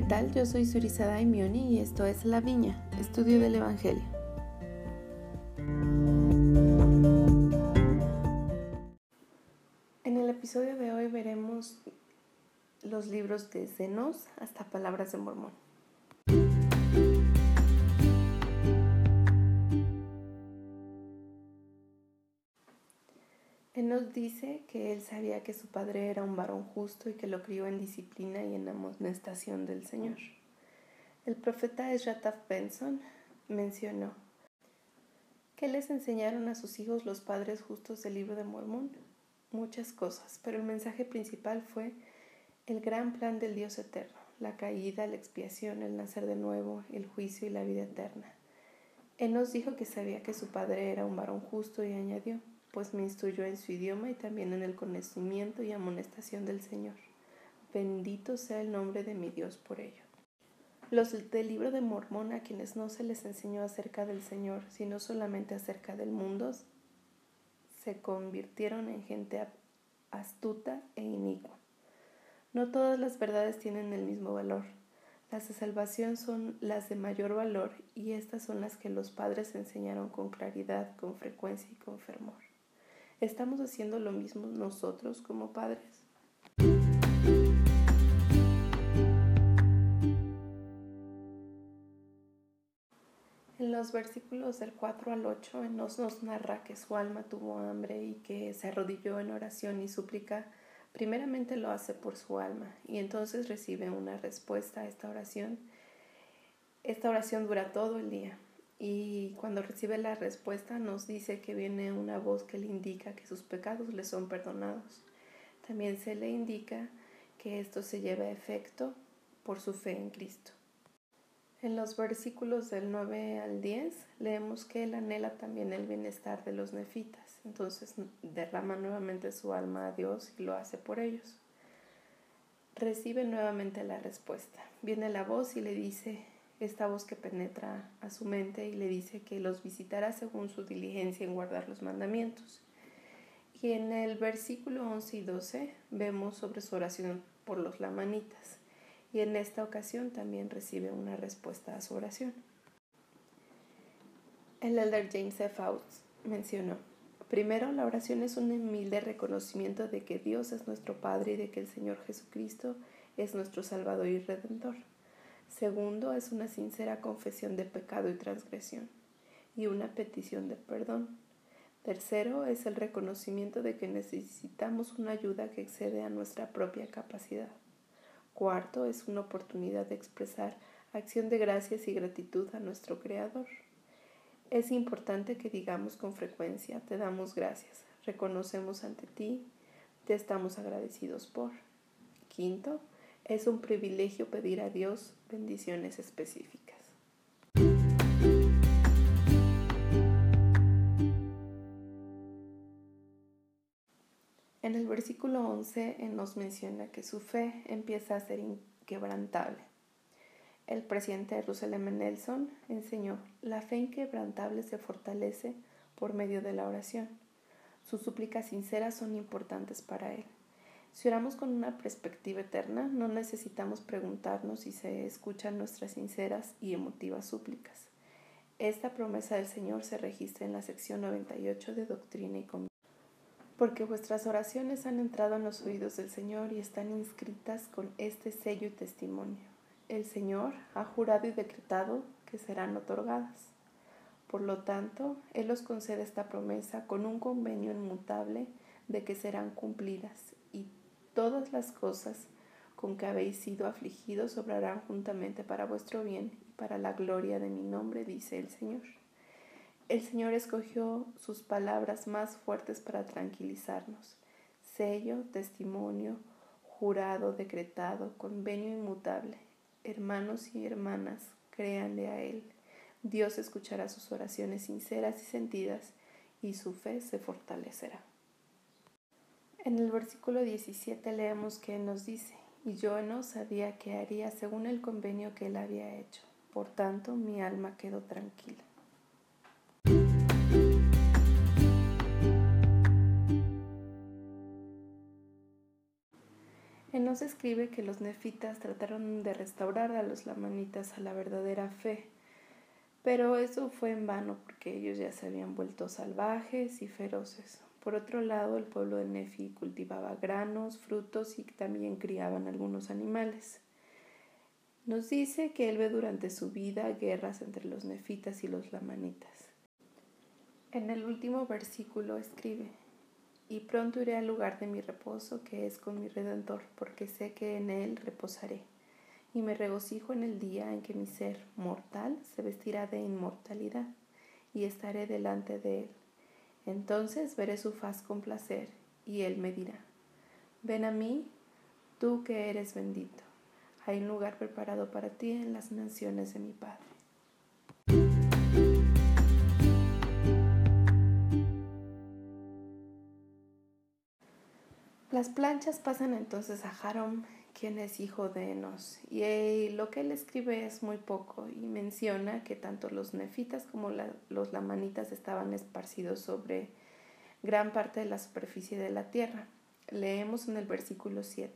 ¿qué tal? Yo soy Surizada Daimioni y esto es La Viña, estudio del Evangelio. En el episodio de hoy veremos los libros de Zenos hasta Palabras de Mormón. Nos dice que él sabía que su padre era un varón justo y que lo crió en disciplina y en amonestación del Señor. El profeta Esrataf Benson mencionó ¿Qué les enseñaron a sus hijos los padres justos del libro de Mormón? Muchas cosas, pero el mensaje principal fue el gran plan del Dios eterno, la caída, la expiación, el nacer de nuevo, el juicio y la vida eterna. Él nos dijo que sabía que su padre era un varón justo y añadió, pues me instruyó en su idioma y también en el conocimiento y amonestación del Señor. Bendito sea el nombre de mi Dios por ello. Los del libro de Mormón a quienes no se les enseñó acerca del Señor, sino solamente acerca del mundo, se convirtieron en gente astuta e inicua. No todas las verdades tienen el mismo valor. Las de salvación son las de mayor valor y estas son las que los padres enseñaron con claridad, con frecuencia y con fervor. ¿Estamos haciendo lo mismo nosotros como padres? En los versículos del 4 al 8 nos, nos narra que su alma tuvo hambre y que se arrodilló en oración y súplica. Primeramente lo hace por su alma y entonces recibe una respuesta a esta oración. Esta oración dura todo el día y cuando recibe la respuesta nos dice que viene una voz que le indica que sus pecados le son perdonados. También se le indica que esto se lleva a efecto por su fe en Cristo. En los versículos del 9 al 10 leemos que él anhela también el bienestar de los nefitas, entonces derrama nuevamente su alma a Dios y lo hace por ellos. Recibe nuevamente la respuesta. Viene la voz y le dice, esta voz que penetra a su mente y le dice que los visitará según su diligencia en guardar los mandamientos. Y en el versículo 11 y 12 vemos sobre su oración por los lamanitas. Y en esta ocasión también recibe una respuesta a su oración. El elder James F. Fouts mencionó, primero la oración es un humilde reconocimiento de que Dios es nuestro Padre y de que el Señor Jesucristo es nuestro Salvador y Redentor. Segundo, es una sincera confesión de pecado y transgresión y una petición de perdón. Tercero, es el reconocimiento de que necesitamos una ayuda que excede a nuestra propia capacidad. Cuarto, es una oportunidad de expresar acción de gracias y gratitud a nuestro Creador. Es importante que digamos con frecuencia, te damos gracias, reconocemos ante ti, te estamos agradecidos por. Quinto, es un privilegio pedir a Dios bendiciones específicas. En el versículo 11 nos menciona que su fe empieza a ser inquebrantable. El presidente Russell M. Nelson enseñó, la fe inquebrantable se fortalece por medio de la oración. Sus súplicas sinceras son importantes para él. Si oramos con una perspectiva eterna, no necesitamos preguntarnos si se escuchan nuestras sinceras y emotivas súplicas. Esta promesa del Señor se registra en la sección 98 de Doctrina y Convicción. Porque vuestras oraciones han entrado en los oídos del Señor y están inscritas con este sello y testimonio. El Señor ha jurado y decretado que serán otorgadas. Por lo tanto, Él os concede esta promesa con un convenio inmutable de que serán cumplidas todas las cosas con que habéis sido afligidos obrarán juntamente para vuestro bien y para la gloria de mi nombre, dice el Señor. El Señor escogió sus palabras más fuertes para tranquilizarnos. Sello, testimonio, jurado, decretado, convenio inmutable. Hermanos y hermanas, créanle a Él. Dios escuchará sus oraciones sinceras y sentidas y su fe se fortalecerá. En el versículo 17 leemos que nos dice, y yo no sabía qué haría según el convenio que él había hecho. Por tanto, mi alma quedó tranquila. Él nos escribe que los nefitas trataron de restaurar a los lamanitas a la verdadera fe, pero eso fue en vano porque ellos ya se habían vuelto salvajes y feroces. Por otro lado, el pueblo de Nefi cultivaba granos, frutos y también criaban algunos animales. Nos dice que él ve durante su vida guerras entre los nefitas y los lamanitas. En el último versículo escribe, y pronto iré al lugar de mi reposo, que es con mi Redentor, porque sé que en él reposaré. Y me regocijo en el día en que mi ser mortal se vestirá de inmortalidad, y estaré delante de él. Entonces veré su faz con placer, y él me dirá, ven a mí, tú que eres bendito. Hay un lugar preparado para ti en las naciones de mi Padre. Las planchas pasan entonces a Harom, quien es hijo de Enos, y lo que él escribe es muy poco y menciona que tanto los nefitas como los lamanitas estaban esparcidos sobre gran parte de la superficie de la tierra. Leemos en el versículo 7.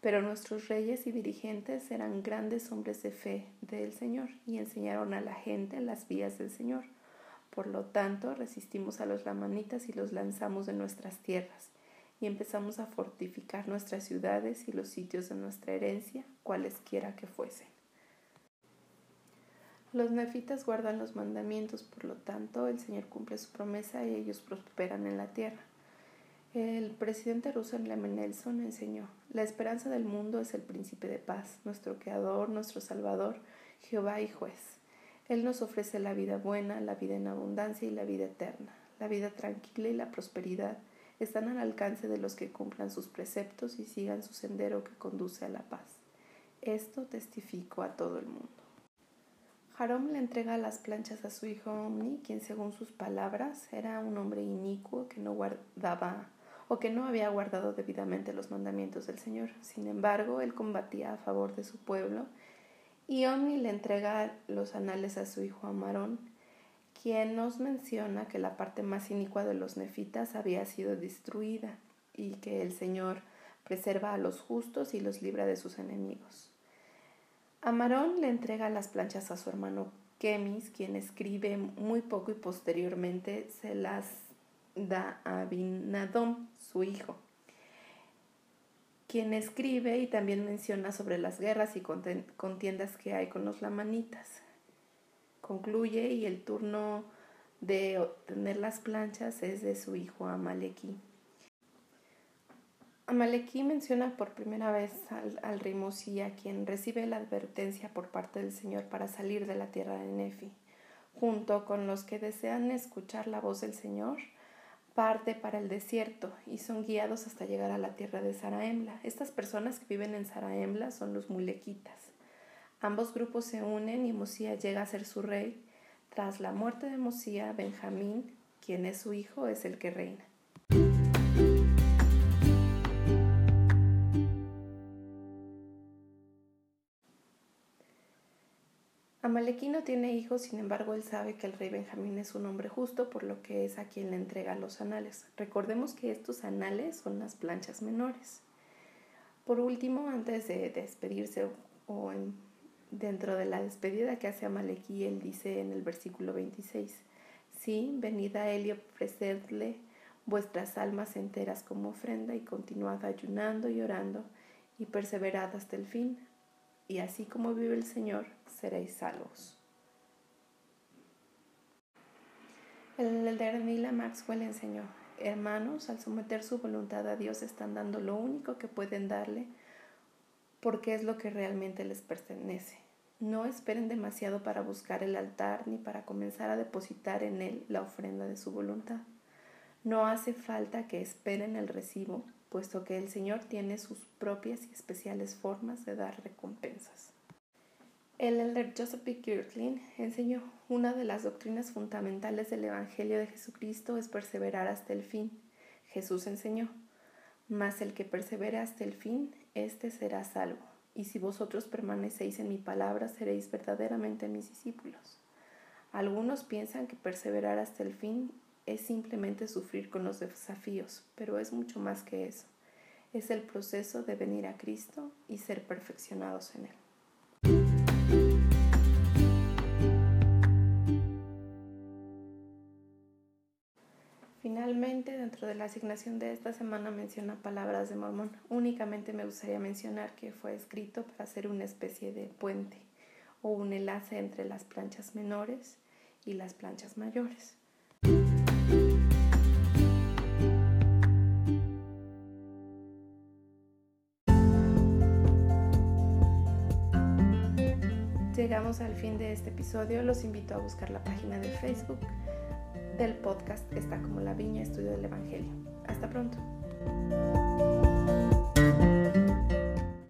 Pero nuestros reyes y dirigentes eran grandes hombres de fe del Señor y enseñaron a la gente las vías del Señor. Por lo tanto, resistimos a los lamanitas y los lanzamos de nuestras tierras y empezamos a fortificar nuestras ciudades y los sitios de nuestra herencia, cualesquiera que fuesen. Los nefitas guardan los mandamientos, por lo tanto el Señor cumple su promesa y ellos prosperan en la tierra. El presidente Russell Nelson enseñó, la esperanza del mundo es el príncipe de paz, nuestro creador, nuestro salvador, Jehová y juez. Él nos ofrece la vida buena, la vida en abundancia y la vida eterna, la vida tranquila y la prosperidad están al alcance de los que cumplan sus preceptos y sigan su sendero que conduce a la paz. Esto testifico a todo el mundo. Jarom le entrega las planchas a su hijo Omni, quien según sus palabras era un hombre inicuo que no guardaba o que no había guardado debidamente los mandamientos del Señor. Sin embargo, él combatía a favor de su pueblo y Omni le entrega los anales a su hijo Amarón, quien nos menciona que la parte más inicua de los nefitas había sido destruida y que el Señor preserva a los justos y los libra de sus enemigos. Amarón le entrega las planchas a su hermano Kemis, quien escribe muy poco y posteriormente se las da a Abinadom, su hijo, quien escribe y también menciona sobre las guerras y contiendas que hay con los lamanitas concluye y el turno de obtener las planchas es de su hijo Amaleki. Amaleki menciona por primera vez al, rey Mosía, quien recibe la advertencia por parte del Señor para salir de la tierra de Nefi. Junto con los que desean escuchar la voz del Señor, parte para el desierto y son guiados hasta llegar a la tierra de Saraemla. Estas personas que viven en Saraemla son los mulequitas. Ambos grupos se unen y Mosía llega a ser su rey. Tras la muerte de Mosía, Benjamín, quien es su hijo, es el que reina. Amaleki no tiene hijos, sin embargo él sabe que el rey Benjamín es un hombre justo, por lo que es a quien le entrega los anales. Recordemos que estos anales son las planchas menores. Por último, antes de despedirse o en Dentro de la despedida que hace Amaleki, él dice en el versículo 26, Sí, venid a él y ofrecedle vuestras almas enteras como ofrenda y continuad ayunando y orando y perseverad hasta el fin, y así como vive el Señor, seréis salvos. El elder Nila Maxwell enseñó, hermanos, al someter su voluntad a Dios están dando lo único que pueden darle porque es lo que realmente les pertenece. No esperen demasiado para buscar el altar ni para comenzar a depositar en él la ofrenda de su voluntad. No hace falta que esperen el recibo, puesto que el Señor tiene sus propias y especiales formas de dar recompensas. El elder Joseph P. Kirkland enseñó una de las doctrinas fundamentales del Evangelio de Jesucristo es perseverar hasta el fin. Jesús enseñó, mas el que persevere hasta el fin, éste será salvo. Y si vosotros permanecéis en mi palabra, seréis verdaderamente mis discípulos. Algunos piensan que perseverar hasta el fin es simplemente sufrir con los desafíos, pero es mucho más que eso. es el proceso de venir a Cristo y ser perfeccionados en Él. Finalmente, dentro de la asignación de esta semana menciona palabras de Mormón. Únicamente me gustaría mencionar que fue escrito para ser una especie de puente o un enlace entre las planchas menores y las planchas mayores. Llegamos al fin de este episodio, los invito a buscar la página de Facebook del podcast está como La Viña Estudio del Evangelio. Hasta pronto.